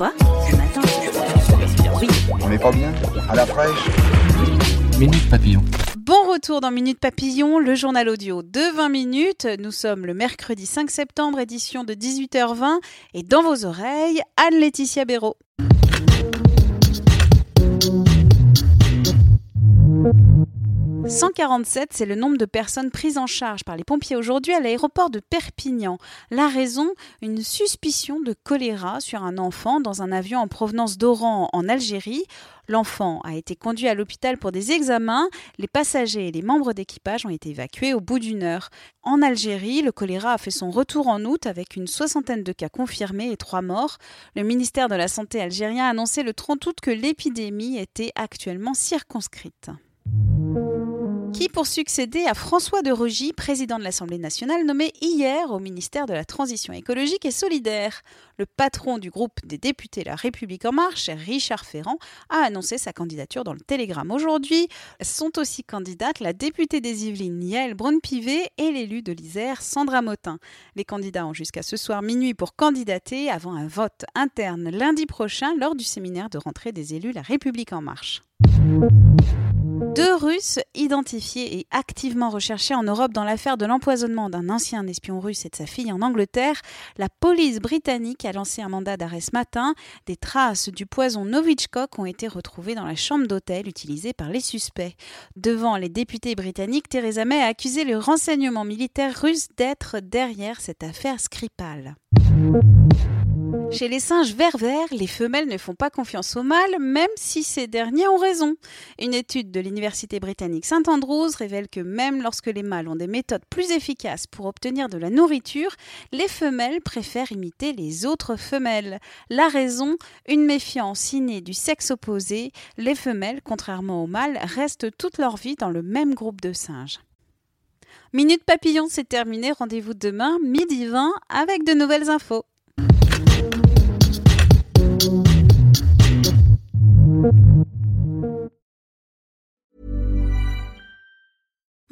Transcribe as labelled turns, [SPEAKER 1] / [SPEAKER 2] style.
[SPEAKER 1] Quoi Ce matin Oui.
[SPEAKER 2] On n'est pas bien À la fraîche
[SPEAKER 3] Minute Papillon.
[SPEAKER 4] Bon retour dans Minute Papillon, le journal audio de 20 minutes. Nous sommes le mercredi 5 septembre, édition de 18h20. Et dans vos oreilles, Anne-Laetitia Béraud. 147, c'est le nombre de personnes prises en charge par les pompiers aujourd'hui à l'aéroport de Perpignan. La raison Une suspicion de choléra sur un enfant dans un avion en provenance d'Oran en Algérie. L'enfant a été conduit à l'hôpital pour des examens. Les passagers et les membres d'équipage ont été évacués au bout d'une heure. En Algérie, le choléra a fait son retour en août avec une soixantaine de cas confirmés et trois morts. Le ministère de la Santé algérien a annoncé le 30 août que l'épidémie était actuellement circonscrite. Pour succéder à François de Rugy, président de l'Assemblée nationale, nommé hier au ministère de la Transition écologique et solidaire. Le patron du groupe des députés La République en marche, Richard Ferrand, a annoncé sa candidature dans le Télégramme aujourd'hui. Sont aussi candidates la députée des Yvelines Yael Braun-Pivet et l'élu de l'Isère Sandra Motin. Les candidats ont jusqu'à ce soir minuit pour candidater avant un vote interne lundi prochain lors du séminaire de rentrée des élus La République en marche. Deux Russes identifiés et activement recherchés en Europe dans l'affaire de l'empoisonnement d'un ancien espion russe et de sa fille en Angleterre, la police britannique a lancé un mandat d'arrêt ce matin. Des traces du poison Novichok ont été retrouvées dans la chambre d'hôtel utilisée par les suspects. Devant les députés britanniques, Theresa May a accusé le renseignement militaire russe d'être derrière cette affaire Skripal. Chez les singes vert-vert, les femelles ne font pas confiance aux mâles, même si ces derniers ont raison. Une étude de l'université britannique St Andrews révèle que même lorsque les mâles ont des méthodes plus efficaces pour obtenir de la nourriture, les femelles préfèrent imiter les autres femelles. La raison, une méfiance innée du sexe opposé, les femelles, contrairement aux mâles, restent toute leur vie dans le même groupe de singes. Minute Papillon, c'est terminé. Rendez-vous demain, midi 20, avec de nouvelles infos.